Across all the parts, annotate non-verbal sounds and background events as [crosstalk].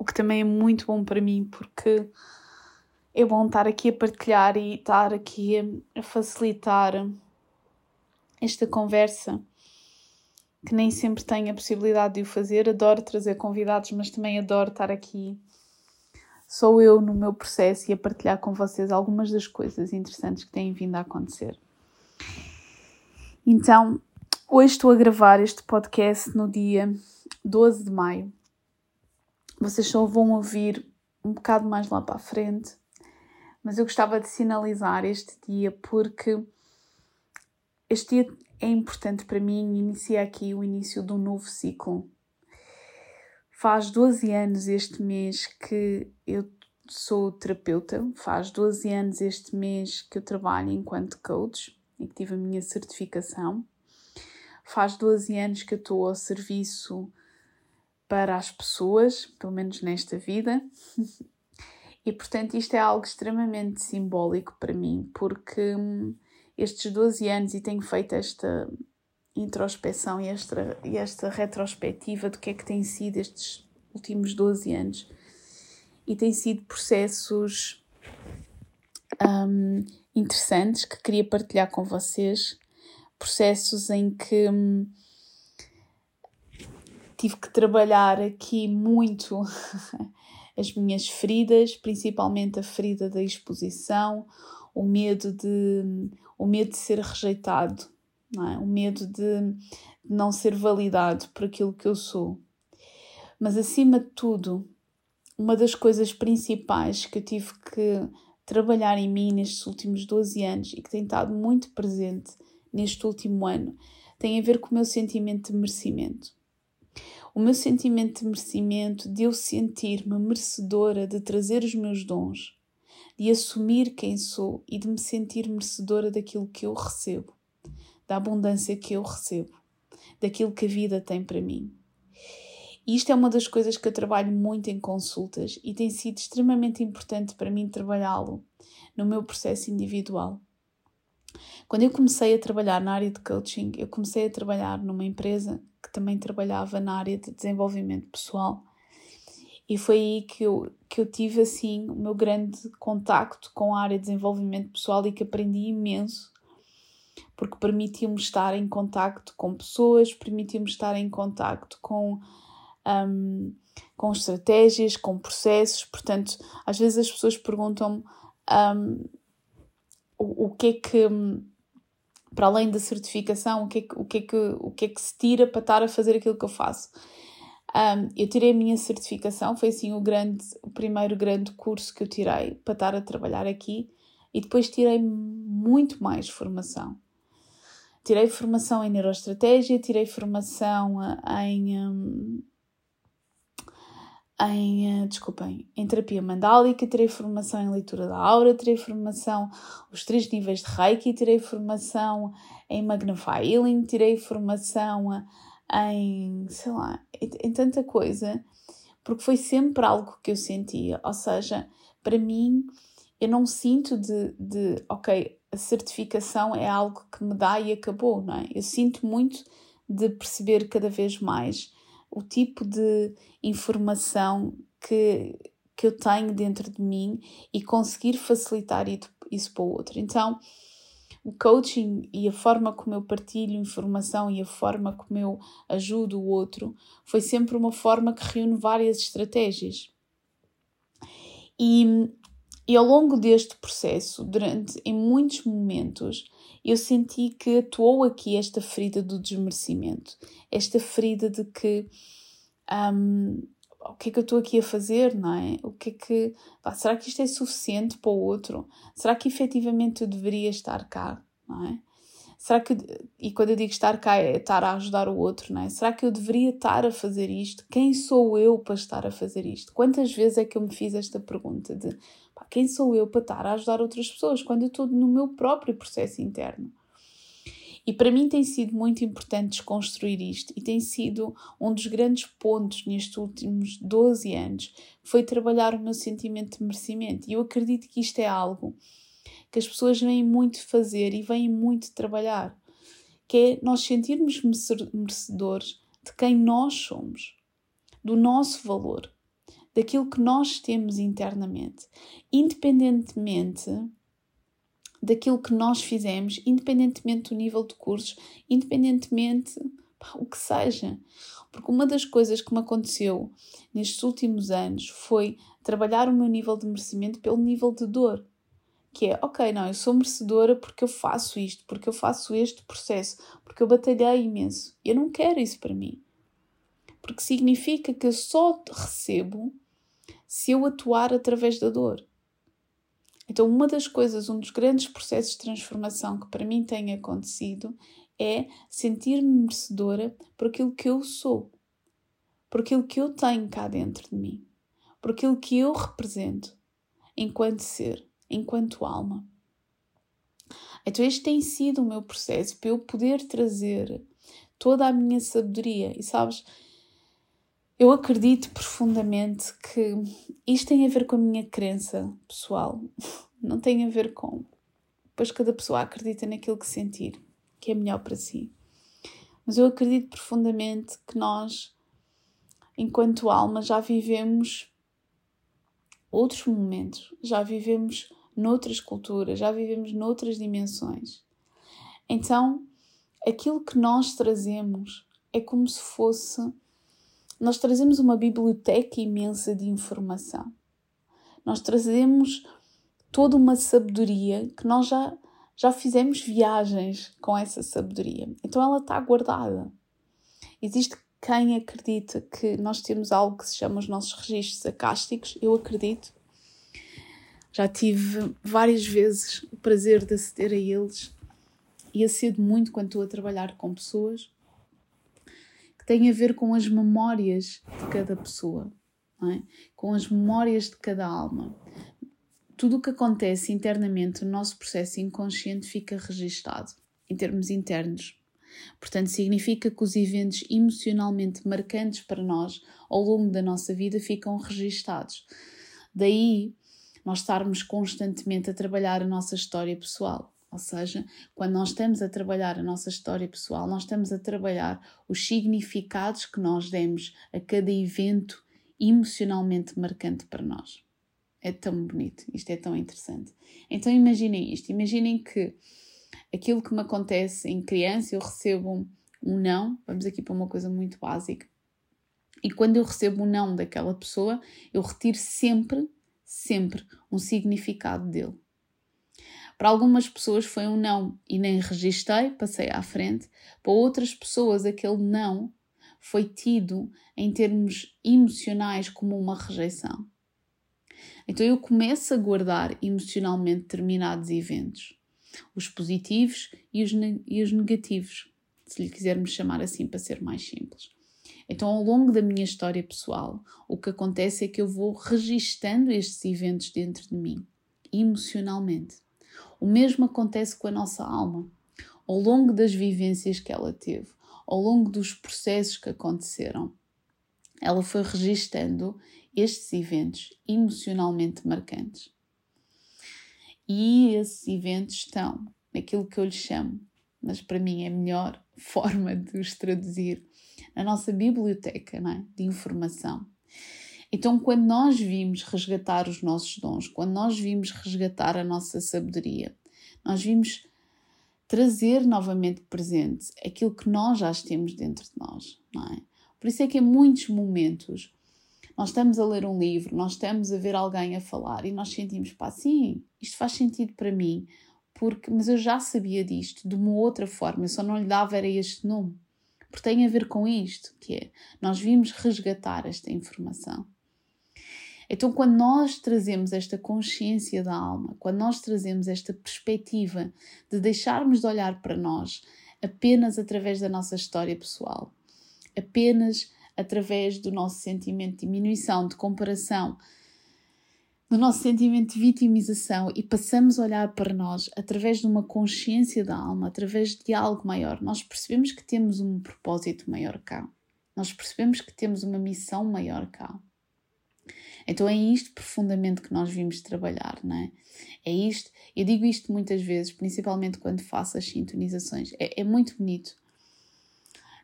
o que também é muito bom para mim, porque é bom estar aqui a partilhar e estar aqui a, facilitar esta conversa, que nem sempre tenho a possibilidade de o fazer. Adoro trazer convidados, mas também adoro estar aqui. Sou eu no meu processo e a partilhar com vocês algumas das coisas interessantes que têm vindo a acontecer. Então, hoje estou a gravar este podcast no dia 12 de maio vocês só vão ouvir um bocado mais lá para a frente, mas eu gostava de sinalizar este dia porque este dia é importante para mim. Inicia aqui o início de um novo ciclo. Faz 12 anos este mês que eu sou terapeuta, faz 12 anos este mês que eu trabalho enquanto coach e que tive a minha certificação. Faz 12 anos que eu estou ao serviço para as pessoas, pelo menos nesta vida. [laughs] e portanto, isto é algo extremamente simbólico para mim, porque hum, estes 12 anos e tenho feito esta introspeção e esta, e esta retrospectiva do que é que tem sido estes últimos 12 anos. E tem sido processos um, interessantes que queria partilhar com vocês. Processos em que hum, tive que trabalhar aqui muito [laughs] as minhas feridas, principalmente a ferida da exposição, o medo de, o medo de ser rejeitado, é? o medo de não ser validado por aquilo que eu sou. Mas acima de tudo, uma das coisas principais que eu tive que trabalhar em mim nestes últimos 12 anos e que tem estado muito presente neste último ano tem a ver com o meu sentimento de merecimento o meu sentimento de merecimento, de eu sentir-me merecedora de trazer os meus dons, de assumir quem sou e de me sentir merecedora daquilo que eu recebo, da abundância que eu recebo, daquilo que a vida tem para mim. E isto é uma das coisas que eu trabalho muito em consultas e tem sido extremamente importante para mim trabalhá-lo no meu processo individual. Quando eu comecei a trabalhar na área de coaching, eu comecei a trabalhar numa empresa que também trabalhava na área de desenvolvimento pessoal. E foi aí que eu, que eu tive assim o meu grande contacto com a área de desenvolvimento pessoal e que aprendi imenso, porque permitiu-me estar em contacto com pessoas, permitiu-me estar em contacto com, um, com estratégias, com processos. Portanto, às vezes as pessoas perguntam-me um, o, o que é que para além da certificação, o que, é que, o, que é que, o que é que se tira para estar a fazer aquilo que eu faço. Um, eu tirei a minha certificação, foi assim o, grande, o primeiro grande curso que eu tirei para estar a trabalhar aqui e depois tirei muito mais formação. Tirei formação em neuroestratégia, tirei formação em, um, em, eh, desculpem, em terapia mandálica, terei formação em leitura da aura, terei formação os três níveis de Reiki, terei formação em Magnify Healing, terei formação em, sei lá, em tanta coisa, porque foi sempre algo que eu sentia, ou seja, para mim, eu não sinto de, de ok, a certificação é algo que me dá e acabou, não é? Eu sinto muito de perceber cada vez mais o tipo de informação que, que eu tenho dentro de mim e conseguir facilitar isso para o outro. Então, o coaching e a forma como eu partilho informação e a forma como eu ajudo o outro foi sempre uma forma que reúne várias estratégias. E, e ao longo deste processo, durante em muitos momentos, eu senti que atuou aqui esta ferida do desmerecimento, esta ferida de que um, o que é que eu estou aqui a fazer, não é? O que é que. Pá, será que isto é suficiente para o outro? Será que efetivamente eu deveria estar cá, não é? Será que, e quando eu digo estar cá é estar a ajudar o outro, não é? Será que eu deveria estar a fazer isto? Quem sou eu para estar a fazer isto? Quantas vezes é que eu me fiz esta pergunta de pá, quem sou eu para estar a ajudar outras pessoas quando eu estou no meu próprio processo interno? E para mim tem sido muito importante desconstruir isto e tem sido um dos grandes pontos nestes últimos 12 anos foi trabalhar o meu sentimento de merecimento. E eu acredito que isto é algo que as pessoas vêm muito fazer e vêm muito trabalhar, que é nós sentirmos merecedores de quem nós somos, do nosso valor, daquilo que nós temos internamente, independentemente daquilo que nós fizemos, independentemente do nível de cursos, independentemente o que seja. Porque uma das coisas que me aconteceu nestes últimos anos foi trabalhar o meu nível de merecimento pelo nível de dor. Que é, ok, não, eu sou merecedora porque eu faço isto, porque eu faço este processo, porque eu batalhei imenso. Eu não quero isso para mim. Porque significa que eu só recebo se eu atuar através da dor. Então, uma das coisas, um dos grandes processos de transformação que para mim tem acontecido é sentir-me merecedora por aquilo que eu sou, por aquilo que eu tenho cá dentro de mim, por aquilo que eu represento enquanto ser, enquanto alma. Então, este tem sido o meu processo para eu poder trazer toda a minha sabedoria. E sabes, eu acredito profundamente que isto tem a ver com a minha crença pessoal, [laughs] não tem a ver com. Pois cada pessoa acredita naquilo que sentir, que é melhor para si. Mas eu acredito profundamente que nós, enquanto alma, já vivemos outros momentos, já vivemos noutras culturas, já vivemos noutras dimensões. Então, aquilo que nós trazemos é como se fosse nós trazemos uma biblioteca imensa de informação. Nós trazemos toda uma sabedoria que nós já, já fizemos viagens com essa sabedoria. Então ela está guardada. Existe quem acredita que nós temos algo que se chama os nossos registros acásticos. Eu acredito. Já tive várias vezes o prazer de aceder a eles e acedo muito quando estou a trabalhar com pessoas tem a ver com as memórias de cada pessoa, é? com as memórias de cada alma. Tudo o que acontece internamente no nosso processo inconsciente fica registado, em termos internos. Portanto, significa que os eventos emocionalmente marcantes para nós ao longo da nossa vida ficam registados. Daí nós estarmos constantemente a trabalhar a nossa história pessoal. Ou seja, quando nós estamos a trabalhar a nossa história pessoal, nós estamos a trabalhar os significados que nós demos a cada evento emocionalmente marcante para nós. É tão bonito, isto é tão interessante. Então imaginem isto, imaginem que aquilo que me acontece em criança, eu recebo um não, vamos aqui para uma coisa muito básica, e quando eu recebo um não daquela pessoa, eu retiro sempre, sempre um significado dele. Para algumas pessoas foi um não e nem registrei, passei à frente. Para outras pessoas, aquele não foi tido em termos emocionais como uma rejeição. Então eu começo a guardar emocionalmente determinados eventos, os positivos e os, e os negativos, se lhe quisermos chamar assim para ser mais simples. Então, ao longo da minha história pessoal, o que acontece é que eu vou registando estes eventos dentro de mim, emocionalmente. O mesmo acontece com a nossa alma. Ao longo das vivências que ela teve, ao longo dos processos que aconteceram, ela foi registando estes eventos emocionalmente marcantes. E esses eventos estão naquilo que eu lhe chamo, mas para mim é a melhor [laughs] forma de os traduzir, na nossa biblioteca é? de informação. Então, quando nós vimos resgatar os nossos dons, quando nós vimos resgatar a nossa sabedoria, nós vimos trazer novamente presente aquilo que nós já temos dentro de nós, é? Por isso é que em muitos momentos nós estamos a ler um livro, nós estamos a ver alguém a falar e nós sentimos, pá, sim, isto faz sentido para mim, porque, mas eu já sabia disto de uma outra forma, eu só não lhe dava era este nome. Porque tem a ver com isto, que é, nós vimos resgatar esta informação. Então, quando nós trazemos esta consciência da alma, quando nós trazemos esta perspectiva de deixarmos de olhar para nós apenas através da nossa história pessoal, apenas através do nosso sentimento de diminuição, de comparação, do nosso sentimento de vitimização e passamos a olhar para nós através de uma consciência da alma, através de algo maior, nós percebemos que temos um propósito maior cá. Nós percebemos que temos uma missão maior cá. Então é isto profundamente que nós vimos trabalhar, não é? É isto, eu digo isto muitas vezes, principalmente quando faço as sintonizações, é, é muito bonito.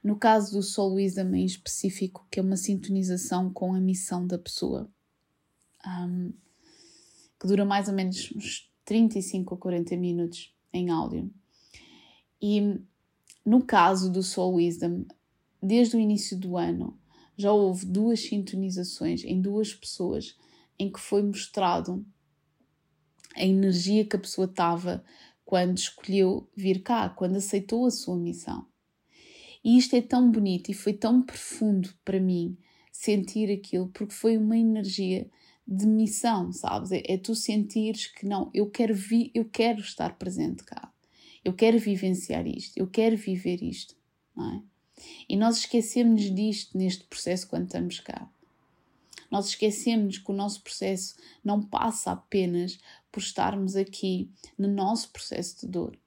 No caso do Soul Wisdom em específico, que é uma sintonização com a missão da pessoa, um, que dura mais ou menos uns 35 ou 40 minutos em áudio. E no caso do Soul Wisdom, desde o início do ano, já houve duas sintonizações em duas pessoas em que foi mostrado a energia que a pessoa estava quando escolheu vir cá, quando aceitou a sua missão. E isto é tão bonito e foi tão profundo para mim sentir aquilo, porque foi uma energia de missão, sabes? É, é tu sentires que não, eu quero vi, eu quero estar presente cá. Eu quero vivenciar isto, eu quero viver isto, não é? E nós esquecemos disto neste processo quando estamos cá. Nós esquecemos que o nosso processo não passa apenas por estarmos aqui no nosso processo de dor.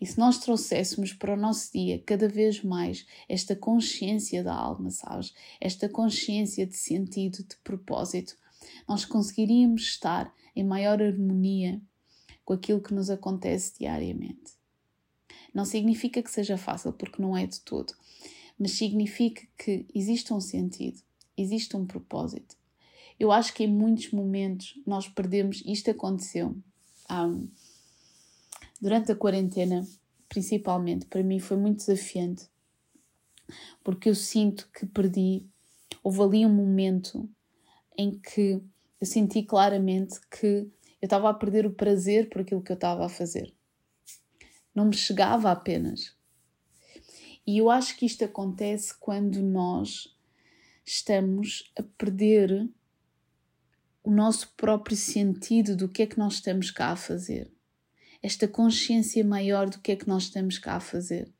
E se nós trouxéssemos para o nosso dia cada vez mais esta consciência da alma, sabes? Esta consciência de sentido, de propósito, nós conseguiríamos estar em maior harmonia com aquilo que nos acontece diariamente. Não significa que seja fácil, porque não é de todo, mas significa que existe um sentido, existe um propósito. Eu acho que em muitos momentos nós perdemos, isto aconteceu um, durante a quarentena, principalmente, para mim foi muito desafiante, porque eu sinto que perdi, houve ali um momento em que eu senti claramente que eu estava a perder o prazer por aquilo que eu estava a fazer não me chegava apenas. E eu acho que isto acontece quando nós estamos a perder o nosso próprio sentido do que é que nós estamos cá a fazer. Esta consciência maior do que é que nós estamos cá a fazer.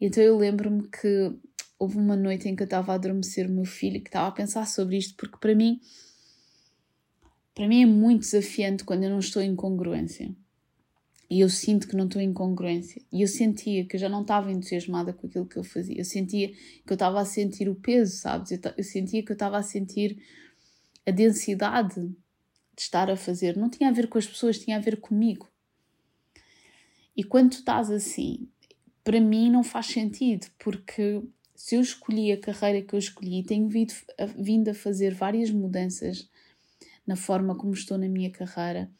Então eu lembro-me que houve uma noite em que eu estava a adormecer o meu filho que estava a pensar sobre isto, porque para mim, para mim é muito desafiante quando eu não estou em congruência e eu sinto que não estou em congruência. E eu sentia que eu já não estava entusiasmada com aquilo que eu fazia. Eu sentia que eu estava a sentir o peso, sabes? Eu, eu sentia que eu estava a sentir a densidade de estar a fazer. Não tinha a ver com as pessoas, tinha a ver comigo. E quando tu estás assim, para mim não faz sentido, porque se eu escolhi a carreira que eu escolhi tenho vindo vindo a fazer várias mudanças na forma como estou na minha carreira,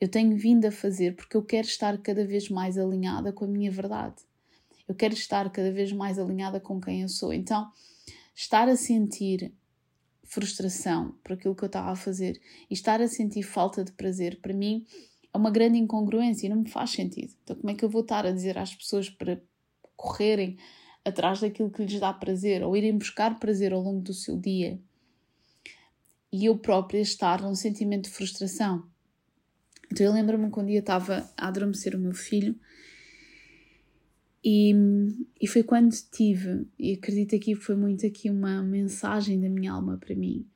eu tenho vindo a fazer porque eu quero estar cada vez mais alinhada com a minha verdade. Eu quero estar cada vez mais alinhada com quem eu sou. Então, estar a sentir frustração por aquilo que eu estava a fazer e estar a sentir falta de prazer, para mim, é uma grande incongruência e não me faz sentido. Então, como é que eu vou estar a dizer às pessoas para correrem atrás daquilo que lhes dá prazer ou irem buscar prazer ao longo do seu dia e eu própria estar num sentimento de frustração? Então eu lembro-me quando eu estava a adormecer o meu filho e, e foi quando tive, e acredito que foi muito aqui uma mensagem da minha alma para mim,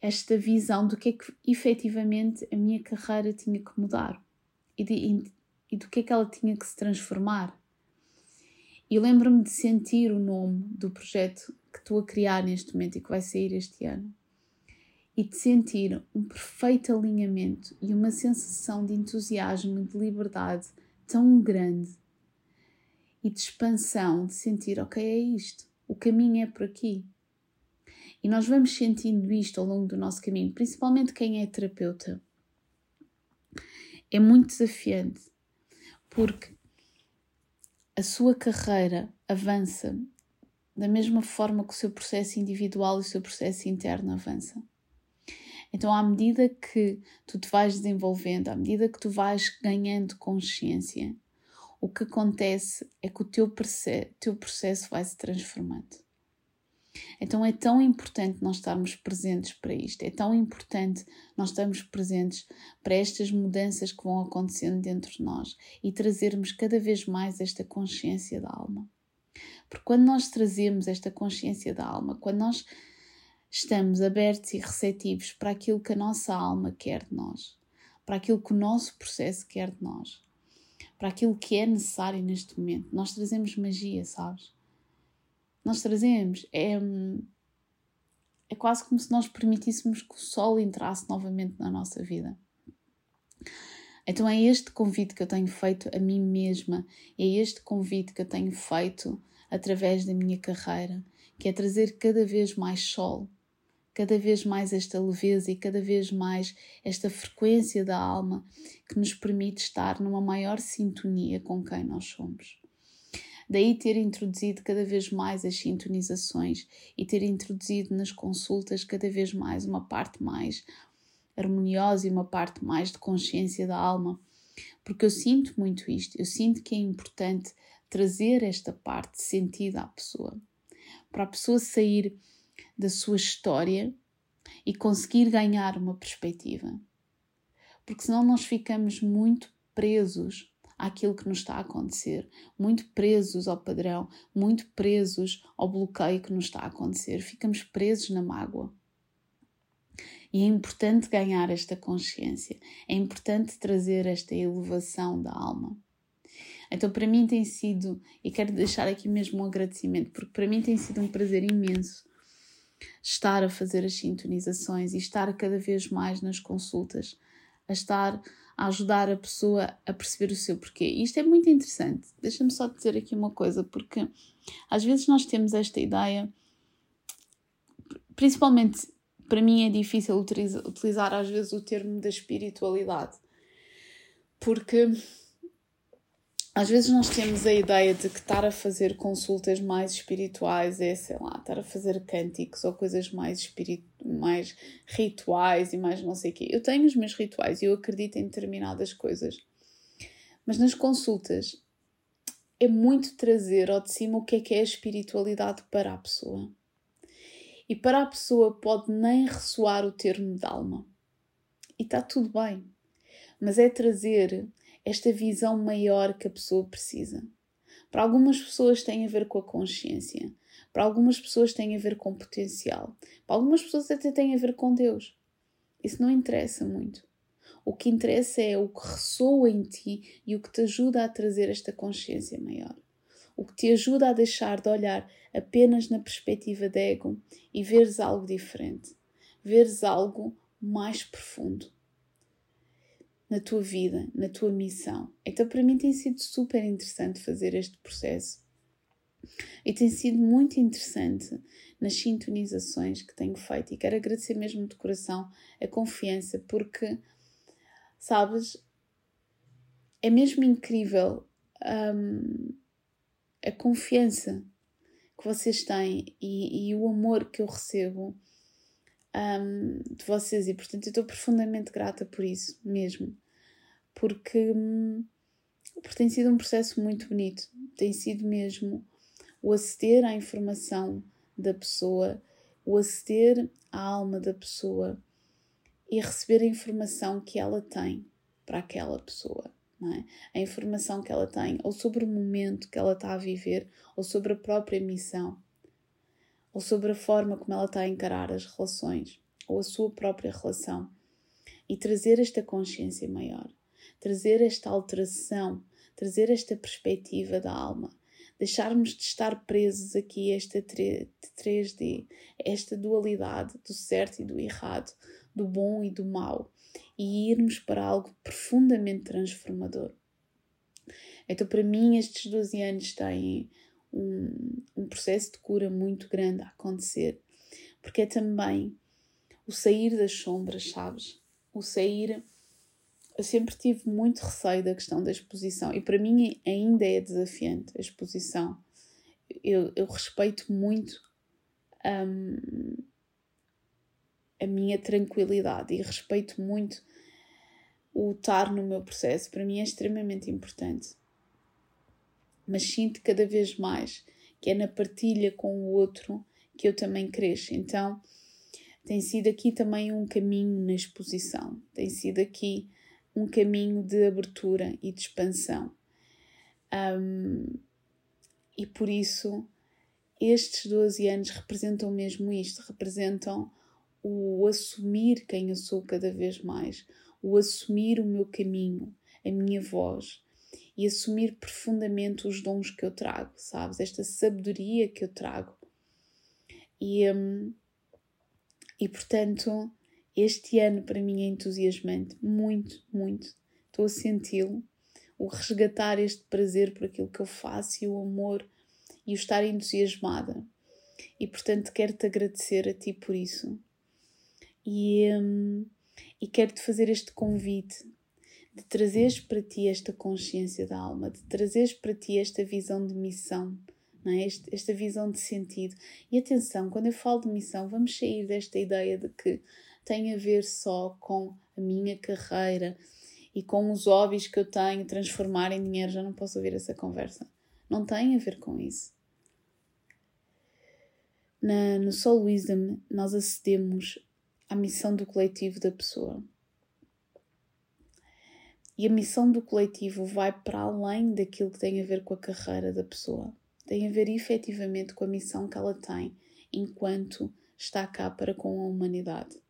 esta visão do que é que efetivamente a minha carreira tinha que mudar e, de, e, e do que é que ela tinha que se transformar. E lembro-me de sentir o nome do projeto que estou a criar neste momento e que vai sair este ano e de sentir um perfeito alinhamento e uma sensação de entusiasmo e de liberdade tão grande e de expansão, de sentir, ok, é isto, o caminho é por aqui. E nós vamos sentindo isto ao longo do nosso caminho, principalmente quem é terapeuta. É muito desafiante, porque a sua carreira avança da mesma forma que o seu processo individual e o seu processo interno avança. Então, à medida que tu te vais desenvolvendo, à medida que tu vais ganhando consciência, o que acontece é que o teu, processo, teu processo vai se transformando. Então é tão importante nós estarmos presentes para isto, é tão importante nós estarmos presentes para estas mudanças que vão acontecendo dentro de nós e trazermos cada vez mais esta consciência da alma. Porque quando nós trazemos esta consciência da alma, quando nós estamos abertos e receptivos para aquilo que a nossa alma quer de nós, para aquilo que o nosso processo quer de nós, para aquilo que é necessário neste momento, nós trazemos magia, sabes? nós trazemos. É, é quase como se nós permitíssemos que o sol entrasse novamente na nossa vida. Então é este convite que eu tenho feito a mim mesma, é este convite que eu tenho feito através da minha carreira, que é trazer cada vez mais sol, cada vez mais esta leveza e cada vez mais esta frequência da alma que nos permite estar numa maior sintonia com quem nós somos. Daí ter introduzido cada vez mais as sintonizações e ter introduzido nas consultas cada vez mais uma parte mais harmoniosa e uma parte mais de consciência da alma. Porque eu sinto muito isto, eu sinto que é importante trazer esta parte de sentido à pessoa. Para a pessoa sair da sua história e conseguir ganhar uma perspectiva. Porque senão nós ficamos muito presos àquilo que nos está a acontecer, muito presos ao padrão, muito presos ao bloqueio que nos está a acontecer, ficamos presos na mágoa. E é importante ganhar esta consciência, é importante trazer esta elevação da alma. Então, para mim tem sido, e quero deixar aqui mesmo um agradecimento, porque para mim tem sido um prazer imenso estar a fazer as sintonizações e estar cada vez mais nas consultas, a estar a ajudar a pessoa a perceber o seu porquê. E isto é muito interessante. Deixa-me só dizer aqui uma coisa, porque às vezes nós temos esta ideia, principalmente para mim é difícil utilizar, às vezes o termo da espiritualidade, porque às vezes nós temos a ideia de que estar a fazer consultas mais espirituais é, sei lá, estar a fazer cânticos ou coisas mais, espiritu mais rituais e mais não sei o quê. Eu tenho os meus rituais e eu acredito em determinadas coisas. Mas nas consultas é muito trazer ao de cima o que é que é a espiritualidade para a pessoa. E para a pessoa pode nem ressoar o termo de alma. E está tudo bem. Mas é trazer esta visão maior que a pessoa precisa. Para algumas pessoas tem a ver com a consciência, para algumas pessoas tem a ver com potencial, para algumas pessoas até tem a ver com Deus. Isso não interessa muito. O que interessa é o que ressoa em ti e o que te ajuda a trazer esta consciência maior. O que te ajuda a deixar de olhar apenas na perspectiva de ego e veres algo diferente. Veres algo mais profundo na tua vida, na tua missão. Então, para mim, tem sido super interessante fazer este processo. E tem sido muito interessante nas sintonizações que tenho feito. E quero agradecer mesmo de coração a confiança, porque, sabes, é mesmo incrível um, a confiança que vocês têm e, e o amor que eu recebo um, de vocês e portanto eu estou profundamente grata por isso mesmo porque, porque tem sido um processo muito bonito. Tem sido mesmo o aceder à informação da pessoa o aceder à alma da pessoa e receber a informação que ela tem para aquela pessoa é? a informação que ela tem ou sobre o momento que ela está a viver ou sobre a própria missão ou sobre a forma como ela está a encarar as relações ou a sua própria relação. E trazer esta consciência maior, trazer esta alteração, trazer esta perspectiva da alma, deixarmos de estar presos aqui a esta 3D, esta dualidade do certo e do errado, do bom e do mau e irmos para algo profundamente transformador. Então, para mim, estes 12 anos têm um, um processo de cura muito grande a acontecer, porque é também o sair das sombras, sabes? O sair. Eu sempre tive muito receio da questão da exposição e para mim ainda é desafiante a exposição. Eu, eu respeito muito um, a minha tranquilidade e respeito muito o estar no meu processo. Para mim é extremamente importante mas sinto cada vez mais que é na partilha com o outro que eu também cresça. Então, tem sido aqui também um caminho na exposição, tem sido aqui um caminho de abertura e de expansão. Um, e por isso, estes 12 anos representam mesmo isto, representam o assumir quem eu sou cada vez mais, o assumir o meu caminho, a minha voz e assumir profundamente os dons que eu trago, sabes? Esta sabedoria que eu trago. E, um, e portanto, este ano para mim é entusiasmante, muito, muito. Estou a senti-lo, o resgatar este prazer por aquilo que eu faço e o amor e o estar entusiasmada. E portanto, quero-te agradecer a ti por isso. E, um, e quero-te fazer este convite de trazeres para ti esta consciência da alma, de trazeres para ti esta visão de missão, é? Este, esta visão de sentido. E atenção, quando eu falo de missão, vamos sair desta ideia de que tem a ver só com a minha carreira e com os hobbies que eu tenho, transformar em dinheiro. Já não posso ouvir essa conversa. Não tem a ver com isso. Na, no Soul Wisdom, nós acedemos à missão do coletivo da pessoa. E a missão do coletivo vai para além daquilo que tem a ver com a carreira da pessoa. Tem a ver efetivamente com a missão que ela tem enquanto está cá para com a humanidade.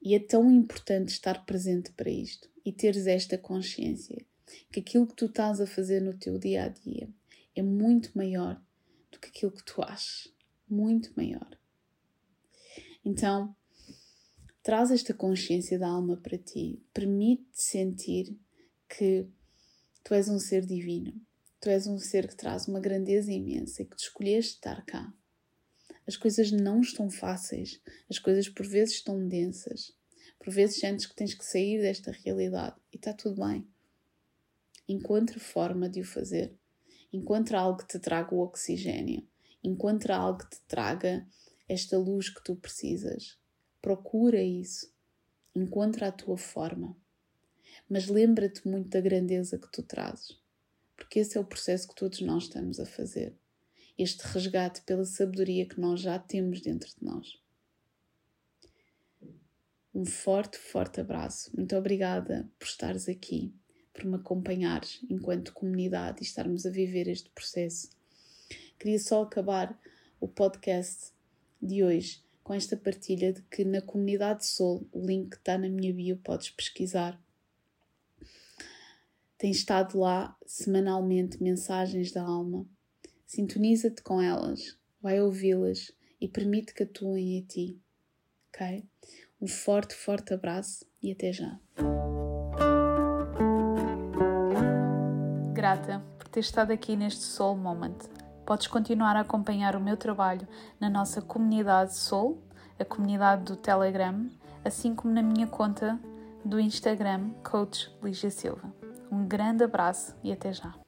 E é tão importante estar presente para isto e teres esta consciência que aquilo que tu estás a fazer no teu dia a dia é muito maior do que aquilo que tu achas. Muito maior. Então, traz esta consciência da alma para ti, permite-te sentir que tu és um ser divino, tu és um ser que traz uma grandeza imensa e que te escolheste estar cá. As coisas não estão fáceis, as coisas por vezes estão densas, por vezes sentes que tens que sair desta realidade e está tudo bem. Encontre forma de o fazer. Encontra algo que te traga o oxigênio. Encontra algo que te traga esta luz que tu precisas. Procura isso. Encontra a tua forma. Mas lembra-te muito da grandeza que tu trazes, porque esse é o processo que todos nós estamos a fazer. Este resgate pela sabedoria que nós já temos dentro de nós. Um forte, forte abraço. Muito obrigada por estares aqui, por me acompanhares enquanto comunidade e estarmos a viver este processo. Queria só acabar o podcast de hoje com esta partilha de que na comunidade Sol, o link está na minha bio, podes pesquisar. Tem estado lá semanalmente mensagens da alma. Sintoniza-te com elas, vai ouvi-las e permite que atuem em ti. Ok? Um forte, forte abraço e até já. Grata por ter estado aqui neste Soul Moment Podes continuar a acompanhar o meu trabalho na nossa comunidade Soul, a comunidade do Telegram, assim como na minha conta do Instagram, Coach Lígia Silva. Um grande abraço e até já!